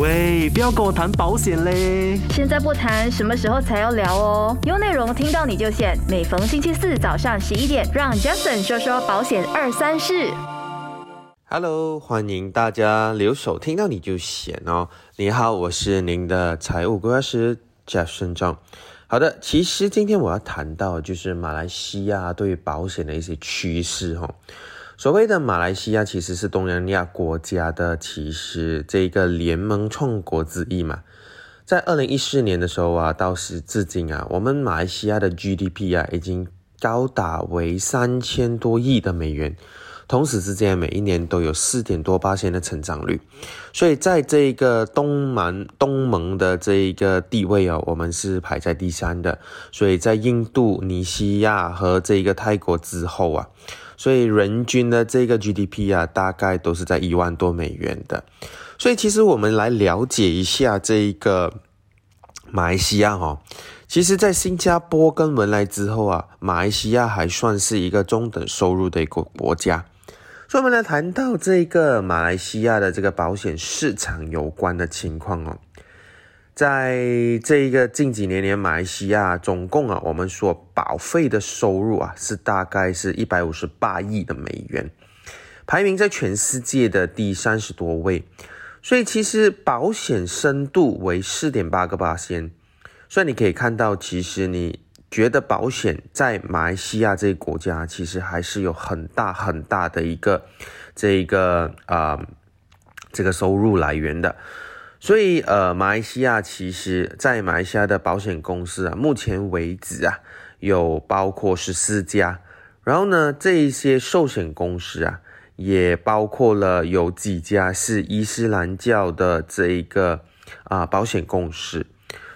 喂，不要跟我谈保险嘞！现在不谈，什么时候才要聊哦？有内容听到你就险，每逢星期四早上十一点，让 Jason 说说保险二三事。Hello，欢迎大家留守听到你就险哦。你好，我是您的财务规划师顺正。好的，其实今天我要谈到就是马来西亚对于保险的一些趋势哈、哦。所谓的马来西亚其实是东南亚国家的其实这个联盟创国之一嘛。在二零一四年的时候啊，到时至今啊，我们马来西亚的 GDP 啊已经高达为三千多亿的美元。同时之间，每一年都有四点多八千的成长率，所以在这个东盟东盟的这一个地位啊，我们是排在第三的。所以在印度尼西亚和这个泰国之后啊，所以人均的这个 GDP 啊，大概都是在一万多美元的。所以其实我们来了解一下这一个马来西亚哦。其实，在新加坡跟文莱之后啊，马来西亚还算是一个中等收入的一个国家。所以，我们来谈到这个马来西亚的这个保险市场有关的情况哦。在这一个近几年年，马来西亚总共啊，我们所保费的收入啊，是大概是一百五十八亿的美元，排名在全世界的第三十多位。所以，其实保险深度为四点八个八仙。所以，你可以看到，其实你。觉得保险在马来西亚这个国家，其实还是有很大很大的一个这一个啊、这个收入来源的。所以呃，马来西亚其实在马来西亚的保险公司啊，目前为止啊，有包括十四家。然后呢，这一些寿险公司啊，也包括了有几家是伊斯兰教的这一个啊、保险公司。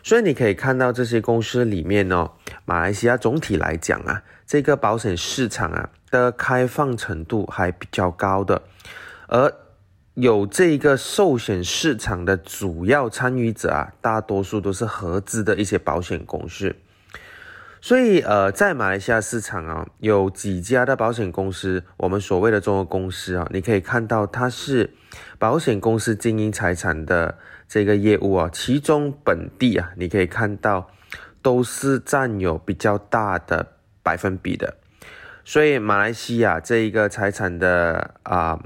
所以你可以看到这些公司里面哦，马来西亚总体来讲啊，这个保险市场啊的开放程度还比较高的，而有这个寿险市场的主要参与者啊，大多数都是合资的一些保险公司。所以呃，在马来西亚市场啊，有几家的保险公司，我们所谓的中国公司啊，你可以看到它是保险公司经营财产的。这个业务啊，其中本地啊，你可以看到都是占有比较大的百分比的，所以马来西亚这一个财产的啊、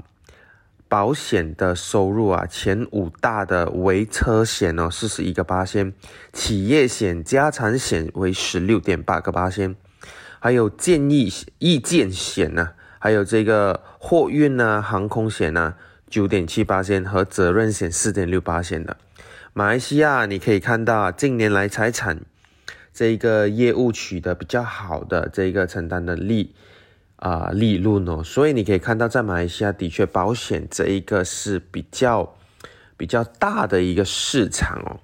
保险的收入啊，前五大的为车险哦，四十一个八仙，企业险、家产险为十六点八个八仙，还有建议意见险呢、还有这个货运啊、航空险啊。九点七八仙和责任险四点六八仙的，马来西亚你可以看到近年来财产这个业务取得比较好的这个承担的利啊、利润哦，所以你可以看到在马来西亚的确保险这一个是比较比较大的一个市场哦。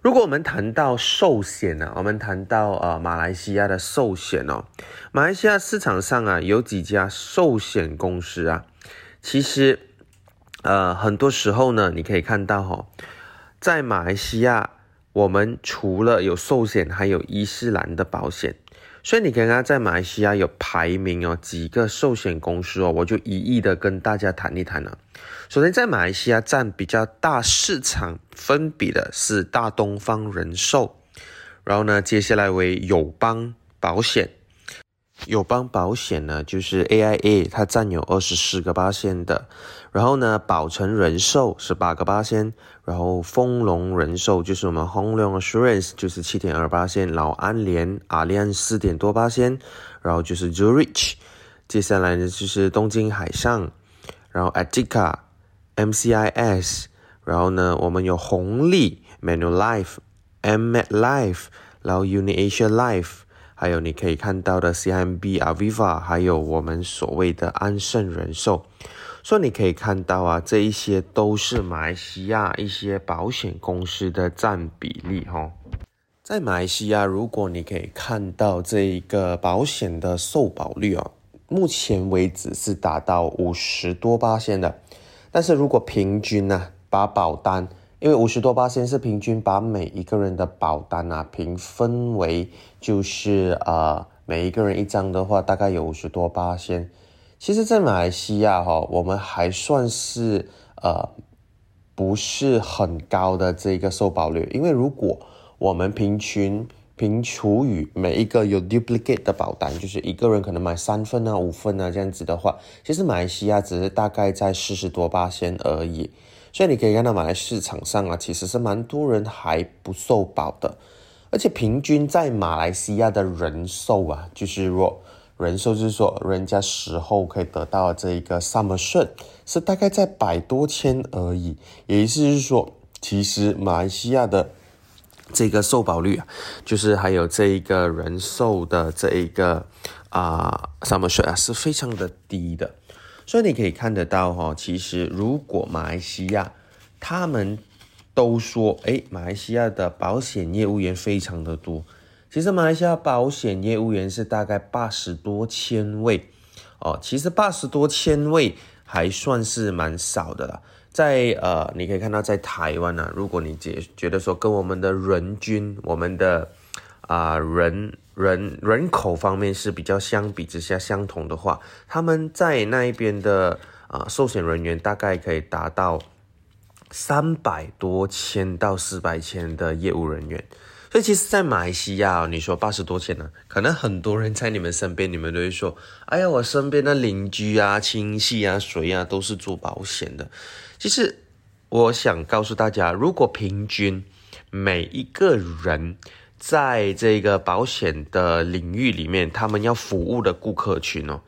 如果我们谈到寿险呢，我们谈到呃马来西亚的寿险哦，马来西亚市场上啊有几家寿险公司啊，其实。呃，很多时候呢，你可以看到哈、哦，在马来西亚，我们除了有寿险，还有伊斯兰的保险，所以你刚刚在马来西亚有排名哦，几个寿险公司哦，我就一一的跟大家谈一谈了。首先，在马来西亚占比较大市场分比的是大东方人寿，然后呢，接下来为友邦保险。友邦保险呢，就是 AIA，它占有二十四个八仙的，然后呢，宝诚人寿是八个八仙，然后丰隆人寿就是我们 Hong Leong Assurance 就是七点二八仙，老安联阿联四点多八仙，然后就是 Zurich，接下来呢就是东京海上，然后 Atika MCIS，然后呢，我们有红利 Manulife、Mmet Life，然后 UniAsia Life，還有你可以看到的 CMB Aviva，還有我們所謂的安盛人寿。所以你可以看到啊，這一些都是馬來西亞一些保險公司的佔比例哈。在馬來西亞，如果你可以看到這一個保險的受保率哦，目前為止是達到五十多巴仙的。但是如果平均呢、把保單，因為五十多巴仙是平均把每一個人的保單啊平分為，就是呃每一個人一張的話，大概有五十多巴仙。其實，在馬來西亞哈，我們還算是呃不是很高的这个受保率，因为如果我们平均平除以每一个有 duplicate 的保单，就是一个人可能买三份啊、五份啊这样子的话，其实马来西亚只是大概在四十多八仙而已。所以你可以看到马来市场上啊，其实是蛮多人还不受保的，而且平均在马来西亚的人寿啊，就是说人寿就是说人家时候可以得到这一个 sum assured 是大概在百多千而已，也就是说，其实马来西亚的。这个受保率啊，就是还有这一个人寿的这一个啊丧赔率啊是非常的低的，所以你可以看得到哈，其实如果马来西亚他们都说，哎，马来西亚的保险业务员非常的多，其实马来西亚保险业务员是大概八十多千位哦，其实八十多千位还算是蛮少的了。在呃，你可以看到，在台湾呢，如果你觉觉得说跟我们的人均、我们的啊人人人口方面是比较相比之下相同的话，他们在那一边的啊寿险人员大概可以达到三百多千到四百千的业务人员。所以其实，在马来西亚，你说八十多千呢，可能很多人在你们身边，你们都会说：“哎呀，我身边的邻居啊、亲戚啊、谁啊，都是做保险的。”其实，我想告诉大家，如果平均每一个人在这个保险的领域里面，他们要服务的顾客群哦，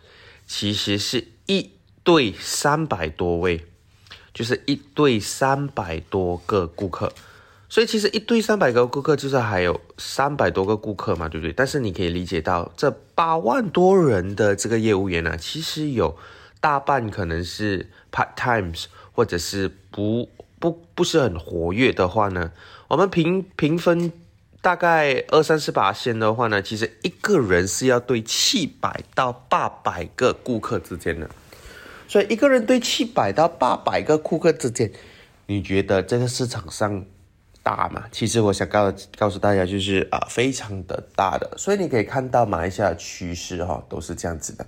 其实是一对三百多位，就是一对三百多个顾客。所以其实一对三百个顾客，就是还有三百多个顾客嘛，对不对？但是你可以理解到，这八万多人的这个业务员呢，其实有大半可能是 part times。或者是不不不是很活跃的话呢，我们评评分大概二三十把线的话呢，其实一个人是要对七百到八百个顾客之间的，所以一个人对七百到八百个顾客之间，你觉得这个市场上大吗？其实我想告告诉大家，就是啊，非常的大的，所以你可以看到马来西亚趋势哈，都是这样子的。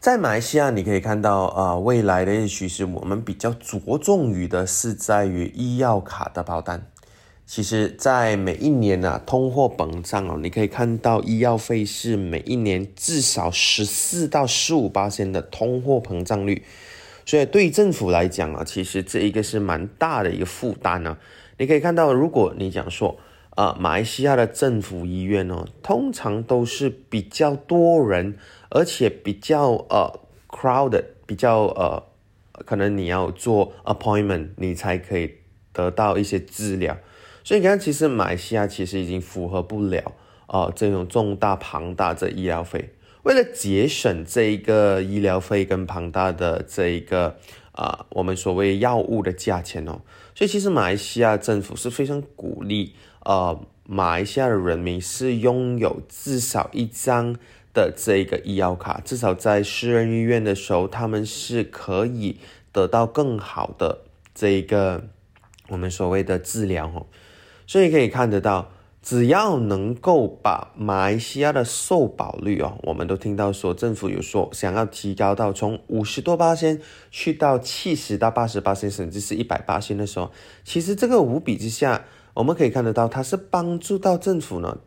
在马来西亚，你可以看到啊，未来的一些趋势，我们比较着重于的是在于医药卡的保单。其实，在每一年呢，通货膨胀哦，你可以看到医药费是每一年至少十四到十五八千的通货膨胀率。所以，对政府来讲啊，其实这一个是蛮大的一个负担呢。你可以看到，如果你讲说啊，马来西亚的政府医院哦，通常都是比较多人。而且比较呃 crowded，比较呃，可能你要做 appointment，你才可以得到一些治疗。所以你看，其实马来西亚其实已经符合不了啊这种重大庞大的医疗费。为了节省这一个医疗费跟庞大的这一个啊我们所谓药物的价钱哦，所以其实马来西亚政府是非常鼓励呃马来西亚的人民是拥有至少一张。的这一个医药卡，至少在私人医院的时候，他们是可以得到更好的这一个我们所谓的治疗哦。所以可以看得到，只要能够把马来西亚的受保率哦，我们都听到说政府有说想要提高到从五十多八千去到七十到八十八千，甚至是一百八千的时候，其实这个五比之下，我们可以看得到，它是帮助到政府呢。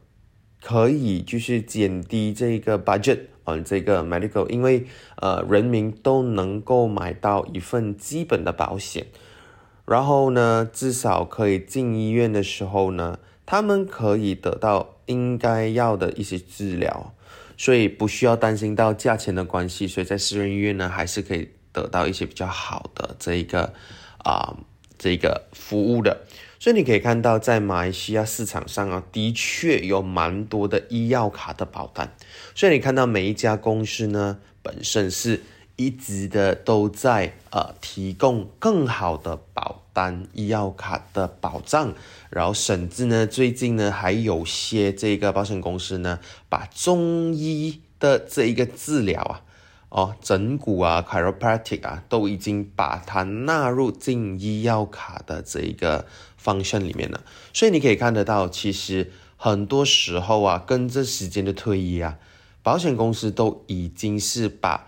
可以就是减低这个 budget 啊，这个 medical，因为呃人民都能够买到一份基本的保险，然后呢，至少可以进医院的时候呢，他们可以得到应该要的一些治疗，所以不需要担心到价钱的关系，所以在私人医院呢，还是可以得到一些比较好的这一个啊这个服务的。所以你可以看到，在马来西亚市场上啊，的确有蛮多的医药卡的保单。所以你看到每一家公司呢，本身是一直的都在呃提供更好的保单医药卡的保障，然后甚至呢，最近呢还有些这个保险公司呢，把中医的这一个治疗啊。哦，整骨啊，chiropractic 啊，都已经把它纳入进医药卡的这一个方向里面了。所以你可以看得到，其实很多时候啊，跟着时间的推移啊，保险公司都已经是把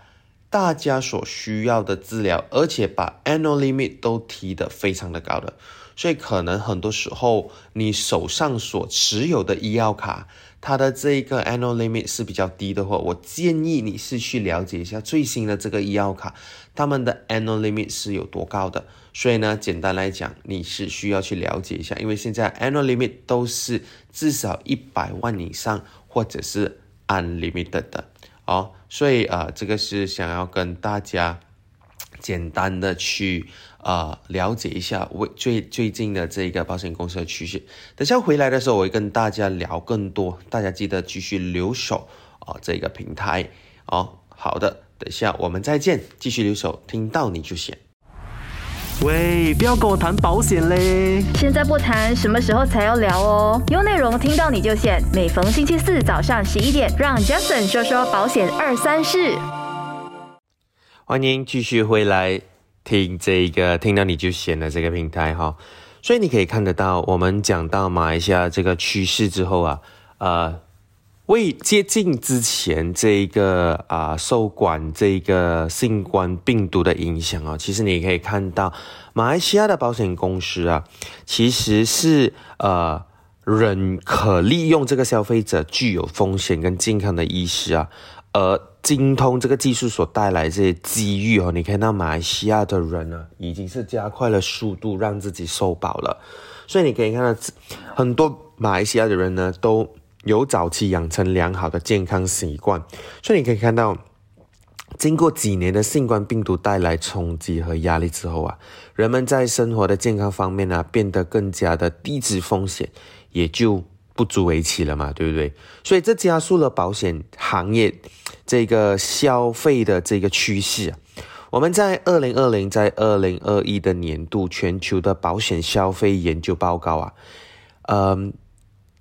大家所需要的治疗，而且把 annual limit 都提得非常的高的，所以可能很多时候你手上所持有的医药卡，它的这一个 annual limit 是比较低的话，我建议你是去了解一下最新的这个医药卡，他们的 annual limit 是有多高的。所以呢，简单来讲，你是需要去了解一下，因为现在 annual limit 都是至少一百万以上，或者是 unlimited 的。哦，所以啊，这个是想要跟大家简单的去啊了解一下为最最近的这个保险公司的趋势。等下回来的时候，我会跟大家聊更多，大家记得继续留守啊这个平台。哦，好的，等下我们再见，继续留守，听到你就写。喂，不要跟我谈保险嘞！现在不谈，什么时候才要聊哦？有内容听到你就选。每逢星期四早上十一点，让 Jason 说说保险二三事。欢迎继续回来听这个，听到你就选的这个平台哈。所以你可以看得到，我们讲到马来西亚这个趋势之后啊，呃。为接近之前这个啊受管这个新冠病毒的影响啊，其实你可以看到马来西亚的保险公司啊，其实是呃仍可利用这个消费者具有风险跟健康的意识啊，而精通这个技术所带来这些机遇哦，你看到马来西亚的人呢，已经是加快了速度让自己受保了，所以你可以看到很多马来西亚的人呢都。有早期养成良好的健康习惯，所以你可以看到，经过几年的新冠病毒带来冲击和压力之后啊，人们在生活的健康方面呢变得更加的低脂风险，也就不足为奇了嘛，对不对？所以这加速了保险行业这个消费的这个趋势。我们在二零二零在二零二一的年度全球的保险消费研究报告啊，嗯。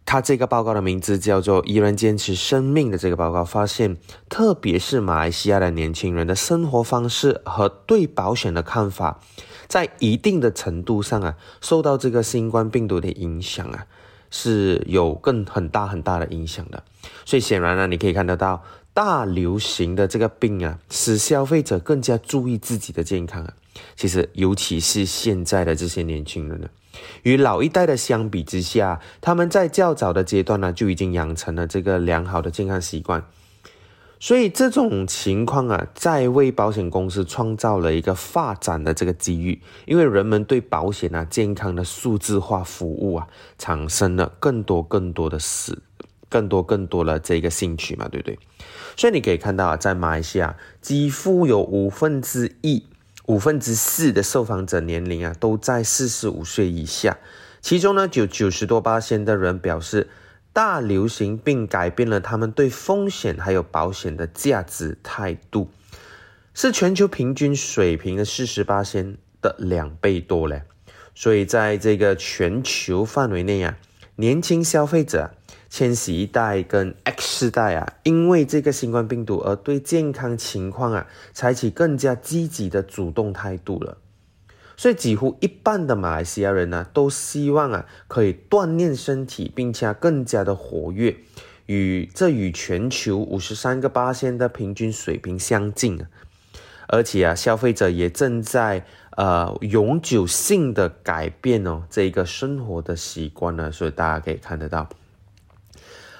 他这个报告的名字叫做“依然坚持生命”的这个报告发现，特别是马来西亚的年轻人的生活方式和对保险的看法，在一定的程度上啊，受到这个新冠病毒的影响啊，是有更很大很大的影响的。所以显然呢，你可以看得到，大流行的这个病啊，使消费者更加注意自己的健康啊。其实，尤其是现在的这些年轻人呢。与老一代的相比之下，他们在较早的阶段呢就已经养成了这个良好的健康习惯，所以这种情况啊，在为保险公司创造了一个发展的这个机遇，因为人们对保险啊、健康的数字化服务啊，产生了更多更多的事，更多更多的这个兴趣嘛，对不对？所以你可以看到啊，在马来西亚，几乎有五分之一。五分之四的受访者年龄啊都在四十五岁以下，其中呢，有九十多八千的人表示，大流行病改变了他们对风险还有保险的价值态度，是全球平均水平的四十八千的两倍多嘞。所以在这个全球范围内啊，年轻消费者。千禧一代跟 X 世代啊，因为这个新冠病毒而对健康情况啊，采取更加积极的主动态度了。所以几乎一半的马来西亚人呢，都希望啊，可以锻炼身体，并且更加的活跃，与这与全球五十三个八仙的平均水平相近啊。而且啊，消费者也正在呃永久性的改变哦，这一个生活的习惯呢，所以大家可以看得到。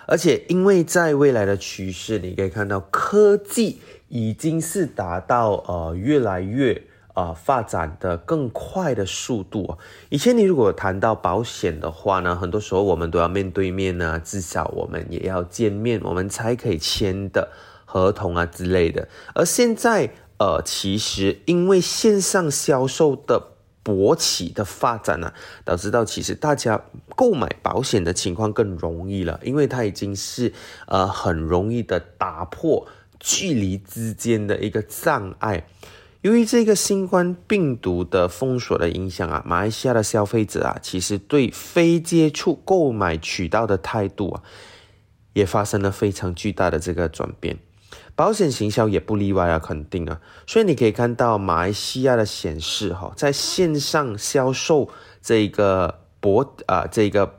而且，因为在未来的趋势，你可以看到科技已经是达到呃越来越啊发展的更快的速度。以前你如果谈到保险的话呢，很多时候我们都要面对面呢，至少我们也要见面，我们才可以签的合同啊之类的。而现在呃，其实因为线上销售的。勃起的发展呢，导致到其实大家购买保险的情况更容易了，因为它已经是呃很容易的打破距离之间的一个障碍。由于这个新冠病毒的封锁的影响啊，马来西亚的消费者啊，其实对非接触购买渠道的态度啊，也发生了非常巨大的这个转变。保险行销也不例外啊，肯定啊，所以你可以看到马来西亚的显示哈，在线上销售这个博啊这个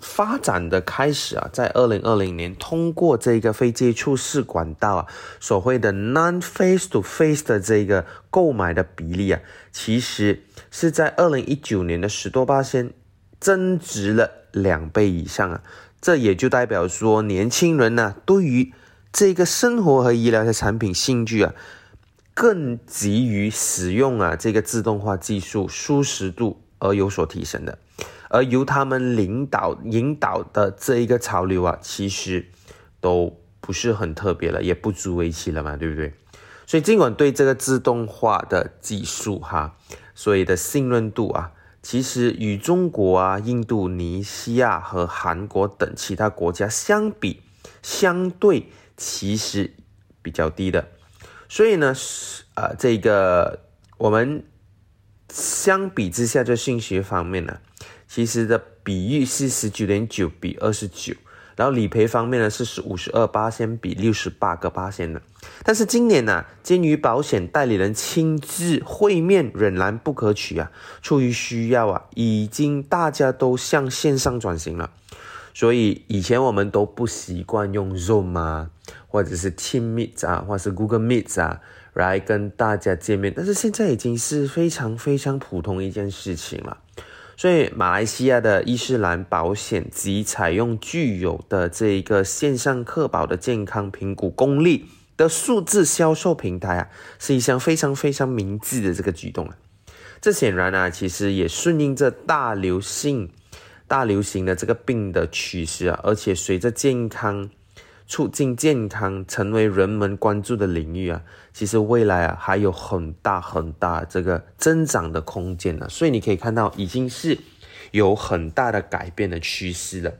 发展的开始啊，在二零二零年通过这个非接触式管道啊，所谓的 non face to face 的这个购买的比例啊，其实是在二零一九年的十多八先增值了两倍以上啊。这也就代表说，年轻人呢，对于这个生活和医疗的产品兴趣啊，更急于使用啊这个自动化技术，舒适度而有所提升的。而由他们领导引导的这一个潮流啊，其实都不是很特别了，也不足为奇了嘛，对不对？所以尽管对这个自动化的技术哈，所以的信任度啊，其实与中国啊、印度尼西亚和韩国等其他国家相比，相对其实比较低的。所以呢，是啊，这个我们相比之下，在信息方面呢。其实的比喻是十九点九比二十九，然后理赔方面呢是是五十二八千比六十八个八千的。但是今年呢，鉴于保险代理人亲自会面仍然不可取啊，出于需要啊，已经大家都向线上转型了。所以以前我们都不习惯用 Zoom 啊，或者是 Team Meet 啊，或者是 Google Meet 啊来跟大家见面，但是现在已经是非常非常普通一件事情了。所以，马来西亚的伊斯兰保险及采用具有的这一个线上客保的健康评估功力的数字销售平台啊，是一项非常非常明智的这个举动啊。这显然啊，其实也顺应着大流行、大流行的这个病的趋势啊，而且随着健康。促进健康成为人们关注的领域啊，其实未来啊还有很大很大这个增长的空间呢。所以你可以看到，已经是有很大的改变的趋势了。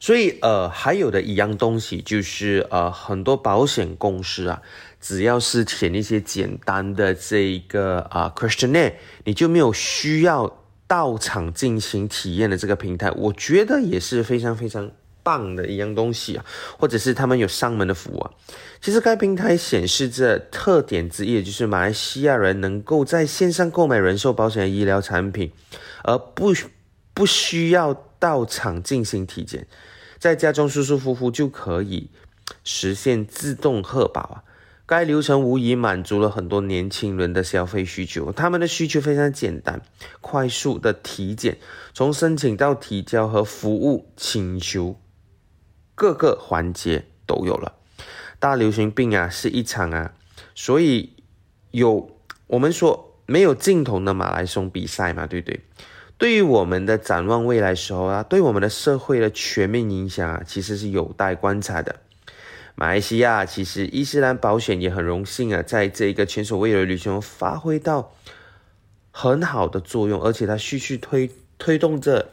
所以呃，还有的一样东西就是呃，很多保险公司啊，只要是填一些简单的这一个啊 questionnaire，你就没有需要到场进行体验的这个平台，我觉得也是非常非常。棒的一样东西啊，或者是他们有上门的服务啊。其实该平台显示着特点之一，就是马来西亚人能够在线上购买人寿保险的医疗产品，而不不需要到场进行体检，在家中舒舒服服就可以实现自动核保啊。该流程无疑满足了很多年轻人的消费需求，他们的需求非常简单，快速的体检，从申请到提交和服务请求。各个环节都有了，大流行病啊是一场啊，所以有我们说没有尽头的马拉松比赛嘛，对不对？对于我们的展望未来时候啊，对我们的社会的全面影响啊，其实是有待观察的。马来西亚其实伊斯兰保险也很荣幸啊，在这个前所未有的旅行中发挥到很好的作用，而且它继续推推动着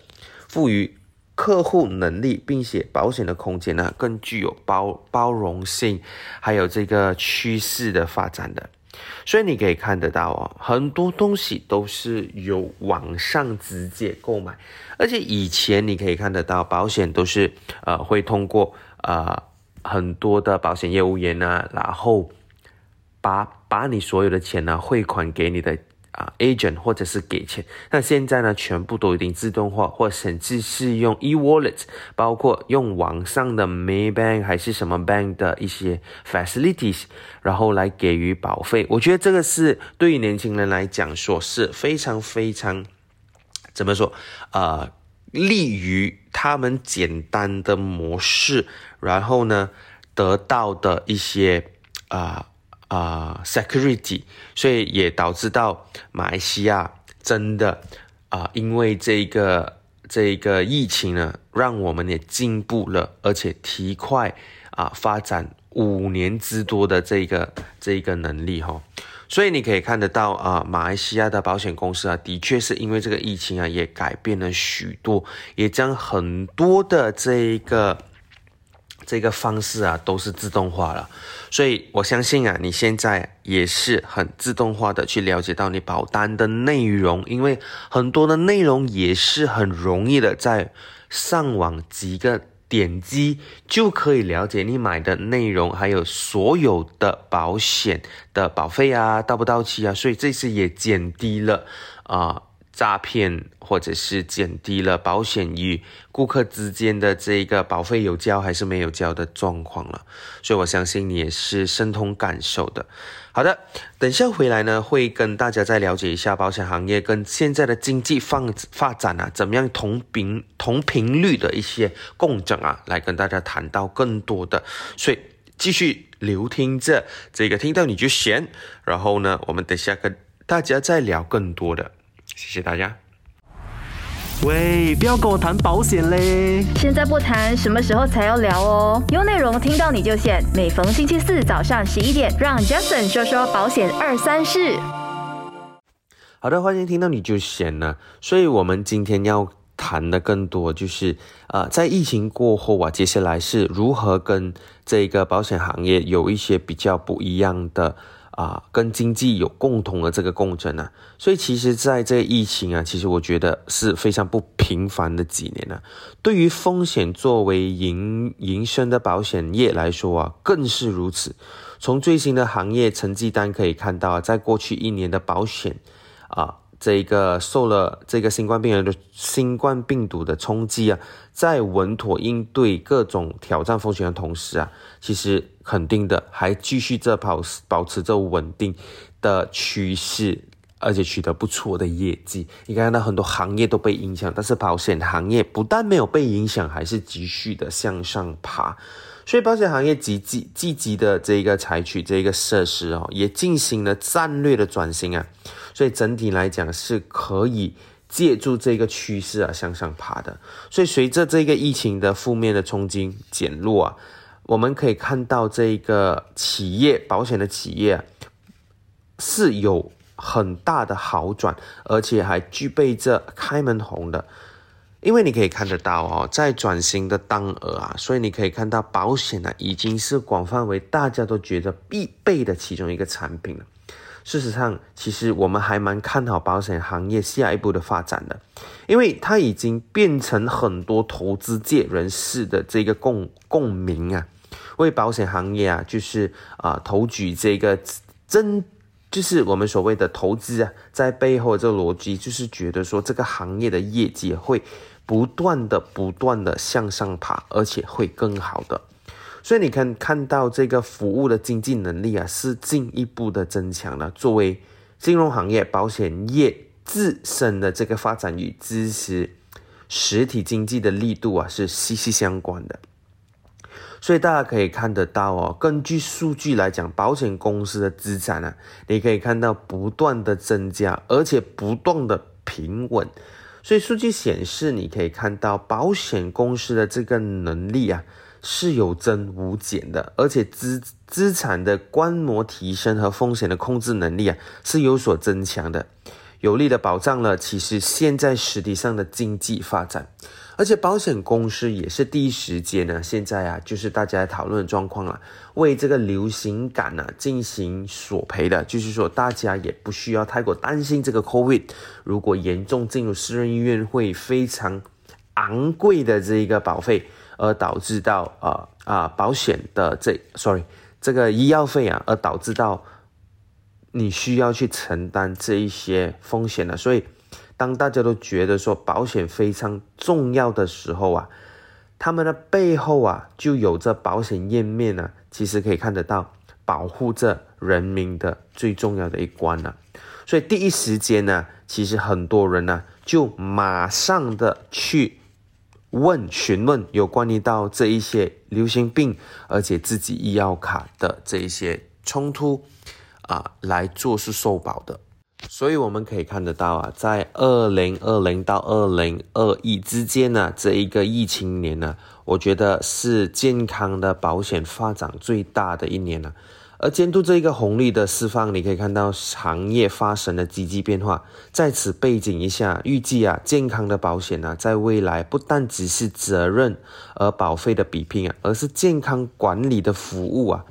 赋予。客户能力，并且保险的空间呢，更具有包包容性，还有这个趋势的发展的。所以你可以看得到哦，很多东西都是由网上直接购买，而且以前你可以看得到，保险都是呃会通过呃很多的保险业务员呢，然后把把你所有的钱呢汇款给你的。啊，agent 或者是给钱，那现在呢，全部都已经自动化，或甚至是用 e-wallet，包括用网上的 Maybank 还是什么 bank 的一些 facilities，然后来给予保费。我觉得这个是对于年轻人来讲说是非常非常怎么说啊，利于他们简单的模式，然后呢得到的一些啊。啊，security，所以也导致到马来西亚真的啊，因为这个这个疫情呢，让我们也进步了，而且提快啊发展五年之多的这个这个能力哈，所以你可以看得到啊，马来西亚的保险公司啊，的确是因为这个疫情啊，也改变了许多，也将很多的这一个。这个方式啊，都是自动化了，所以我相信啊，你现在也是很自动化的去了解到你保单的内容，因为很多的内容也是很容易的，在上网几个点击就可以了解你买的内容，还有所有的保险的保费啊，到不到期啊，所以这次也减低了啊。诈骗，或者是减低了保险与顾客之间的这个保费有交还是没有交的状况了。所以我相信你也是深同感受的。好的，等下回来呢，会跟大家再了解一下保险行业跟现在的经济发发展啊，怎么样同频同频率的一些共振啊，来跟大家谈到更多的。所以继续留听着这个，听到你就闲。然后呢，我们等下跟大家再聊更多的。谢谢大家。喂，不要跟我谈保险嘞！现在不谈，什么时候才要聊哦？有内容听到你就险，每逢星期四早上十一点，让 Jason 说说保险二三事。好的，欢迎听到你就险呢。所以我们今天要谈的更多就是，呃，在疫情过后啊，接下来是如何跟这个保险行业有一些比较不一样的。啊，跟经济有共同的这个共振啊，所以其实在这疫情啊，其实我觉得是非常不平凡的几年啊。对于风险作为营营生的保险业来说啊，更是如此。从最新的行业成绩单可以看到啊，在过去一年的保险啊。这个受了这个新冠病人的新冠病毒的冲击啊，在稳妥应对各种挑战风险的同时啊，其实肯定的还继续着保保持着稳定的趋势，而且取得不错的业绩。你看到很多行业都被影响，但是保险行业不但没有被影响，还是继续的向上爬。所以保险行业积极积极的这个采取这个设施哦，也进行了战略的转型啊。所以整体来讲是可以借助这个趋势啊向上爬的。所以随着这个疫情的负面的冲击减弱啊，我们可以看到这个企业保险的企业是有很大的好转，而且还具备着开门红的。因为你可以看得到哦，在转型的当儿啊，所以你可以看到保险呢已经是广泛为大家都觉得必备的其中一个产品了。事实上，其实我们还蛮看好保险行业下一步的发展的，因为它已经变成很多投资界人士的这个共共鸣啊，为保险行业啊，就是啊，投举这个真，就是我们所谓的投资啊，在背后这个逻辑就是觉得说这个行业的业绩会不断的、不断的向上爬，而且会更好的。所以你看看到这个服务的经济能力啊，是进一步的增强了。作为金融行业、保险业自身的这个发展与支持实体经济的力度啊，是息息相关的。所以大家可以看得到哦，根据数据来讲，保险公司的资产啊，你可以看到不断的增加，而且不断的平稳。所以数据显示，你可以看到保险公司的这个能力啊。是有增无减的，而且资资产的观摩提升和风险的控制能力啊是有所增强的，有力的保障了其实现在实体上的经济发展，而且保险公司也是第一时间呢，现在啊就是大家讨论的状况了，为这个流行感呢进行索赔的，就是说大家也不需要太过担心这个 COVID 如果严重进入私人医院会非常昂贵的这一个保费。而导致到啊啊保险的这，sorry，这个医药费啊，而导致到你需要去承担这一些风险的。所以，当大家都觉得说保险非常重要的时候啊，他们的背后啊就有着保险页面呢，其实可以看得到保护着人民的最重要的一关呢。所以第一时间呢，其实很多人呢就马上的去。问询问有关于到这一些流行病，而且自己医药卡的这一些冲突啊，来做是受保的。所以我们可以看得到啊，在二零二零到二零二一之间呢，这一个疫情年呢，我觉得是健康的保险发展最大的一年了。而监督这一个红利的释放，你可以看到行业发生了积极变化。在此背景一下，预计啊，健康的保险呢，在未来不但只是责任而保费的比拼啊，而是健康管理的服务啊，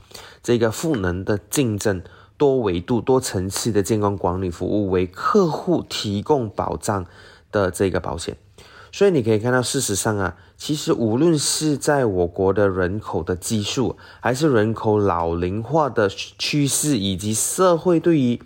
这个赋能的竞争，多维度、多层次的健康管理服务，为客户提供保障的这个保险。所以你可以看到，事实上啊，其实无论是在我国的人口的基数，还是人口老龄化的趋势，以及社会对于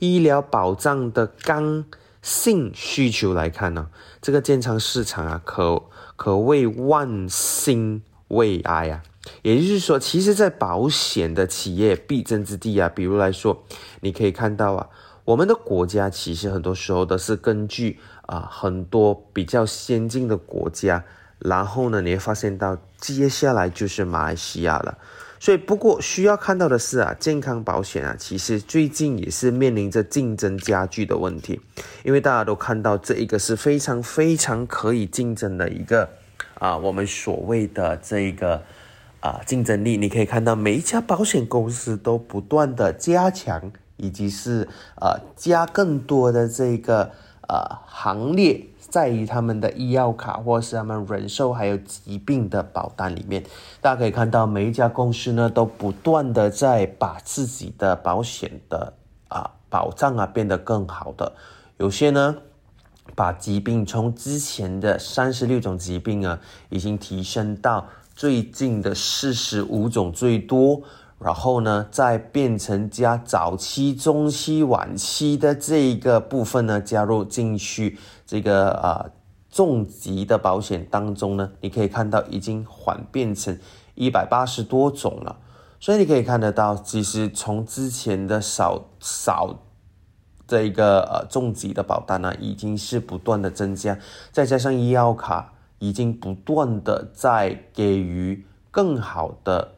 医疗保障的刚性需求来看呢，这个建仓市场啊，可可谓万兴未艾啊。也就是说，其实，在保险的企业必争之地啊，比如来说，你可以看到啊，我们的国家其实很多时候都是根据啊很多比较先进的国家，然后呢，你会发现到接下来就是马来西亚了。所以，不过需要看到的是啊，健康保险啊，其实最近也是面临着竞争加剧的问题，因为大家都看到这一个是非常非常可以竞争的一个啊，我们所谓的这一个啊竞争力。你可以看到每一家保险公司都不断的加强，以及是呃加更多的这个呃行列。在于他们的医药卡，或是他们人寿还有疾病的保单里面，大家可以看到每一家公司呢，都不断的在把自己的保险的啊保障啊变得更好的。有些呢，把疾病从之前的三十六种疾病啊，已经提升到最近的四十五种最多。然后呢，再变成加早期、中期、晚期的这一个部分呢，加入进去这个啊重疾的保险当中呢，你可以看到已经缓变成一百八十多种了。所以你可以看得到，其实从之前的少少这一个呃重疾的保单呢，已经是不断的增加，再加上医药卡已经不断的在给予更好的。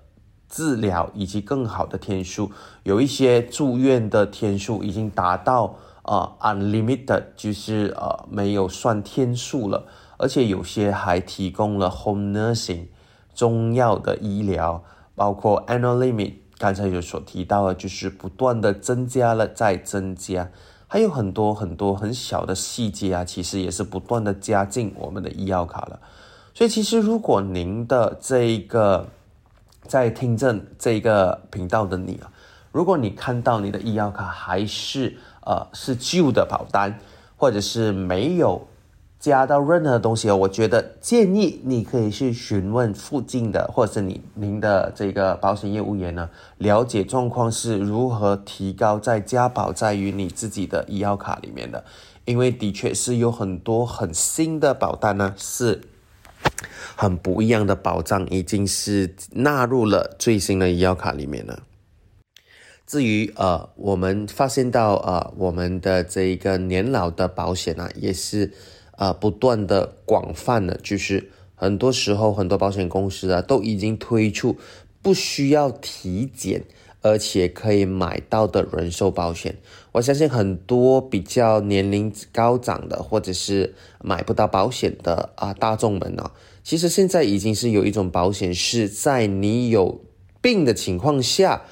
治疗以及更好的天数，有一些住院的天数已经达到呃 unlimited，就是呃没有算天数了，而且有些还提供了 home nursing 中药的医疗，包括 a n n u l limit，刚才有所提到的，就是不断的增加了再增加，还有很多很多很小的细节啊，其实也是不断的加进我们的医药卡了，所以其实如果您的这一个。在听证这个频道的你啊，如果你看到你的医药卡还是呃是旧的保单，或者是没有加到任何东西，我觉得建议你可以去询问附近的或者是你您的这个保险业务员呢，了解状况是如何提高再加保在于你自己的医药卡里面的，因为的确是有很多很新的保单呢是。很不一样的保障，已经是纳入了最新的医药卡里面了。至于呃，我们发现到呃，我们的这一个年老的保险啊，也是呃不断的广泛的，就是很多时候很多保险公司啊，都已经推出不需要体检。而且可以买到的人寿保险，我相信很多比较年龄高长的，或者是买不到保险的啊大众们呢，其实现在已经是有一种保险是在你有病的情况下，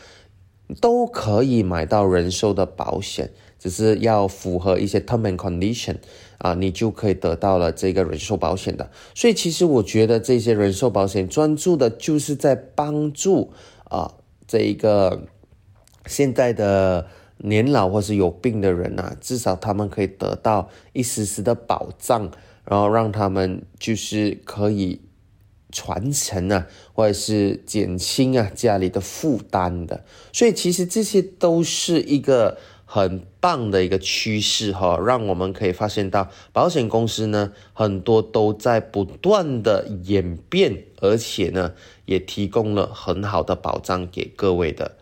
都可以买到人寿的保险，只是要符合一些 term and condition 啊，你就可以得到了这个人寿保险的。所以其实我觉得这些人寿保险专注的就是在帮助啊。这一个现在的年老或是有病的人啊，至少他们可以得到一丝丝的保障，然后让他们就是可以传承啊，或者是减轻啊家里的负担的。所以其实这些都是一个。很棒的一个趋势哈，让我们可以发现到保险公司呢，很多都在不断的演变，而且呢，也提供了很好的保障给各位的。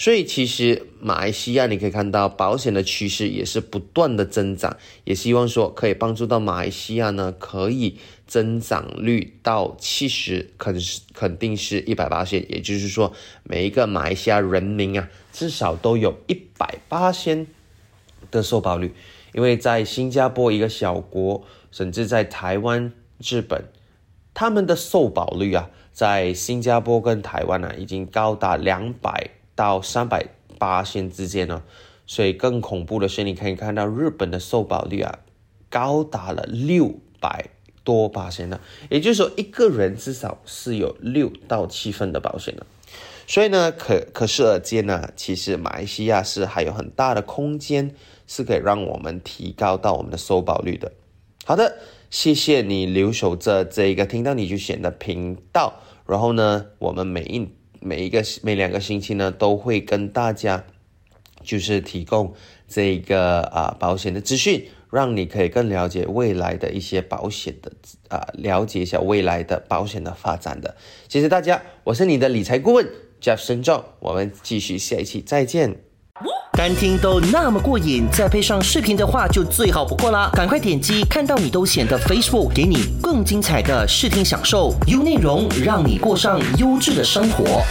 所以其实马来西亚你可以看到保险的趋势也是不断的增长，也希望说可以帮助到马来西亚呢，可以增长率到七十，肯肯定是一百八线，也就是说每一个马来西亚人民啊，至少都有一百八千的受保率，因为在新加坡一个小国，甚至在台湾、日本，他们的受保率啊，在新加坡跟台湾呢，已经高达两百。到三百八千之间呢，所以更恐怖的是，你可以看到日本的受保率啊，高达了六百多八千呢，也就是说，一个人至少是有六到七份的保险了。所以呢，可可是而见呢，其实马来西亚是还有很大的空间，是可以让我们提高到我们的收保率的。好的，谢谢你留守着这一个听到你就选的频道，然后呢，我们每一。每一个每两个星期呢，都会跟大家就是提供这个啊保险的资讯，让你可以更了解未来的一些保险的啊、了解一下未来的保险的发展的。谢谢大家，我是你的理财顾问 Jeff 深重，我们继续下一期再见。单听都那么过瘾，再配上视频的话就最好不过啦！赶快点击看到你都显得 Facebook，给你更精彩的视听享受，优内容让你过上优质的生活。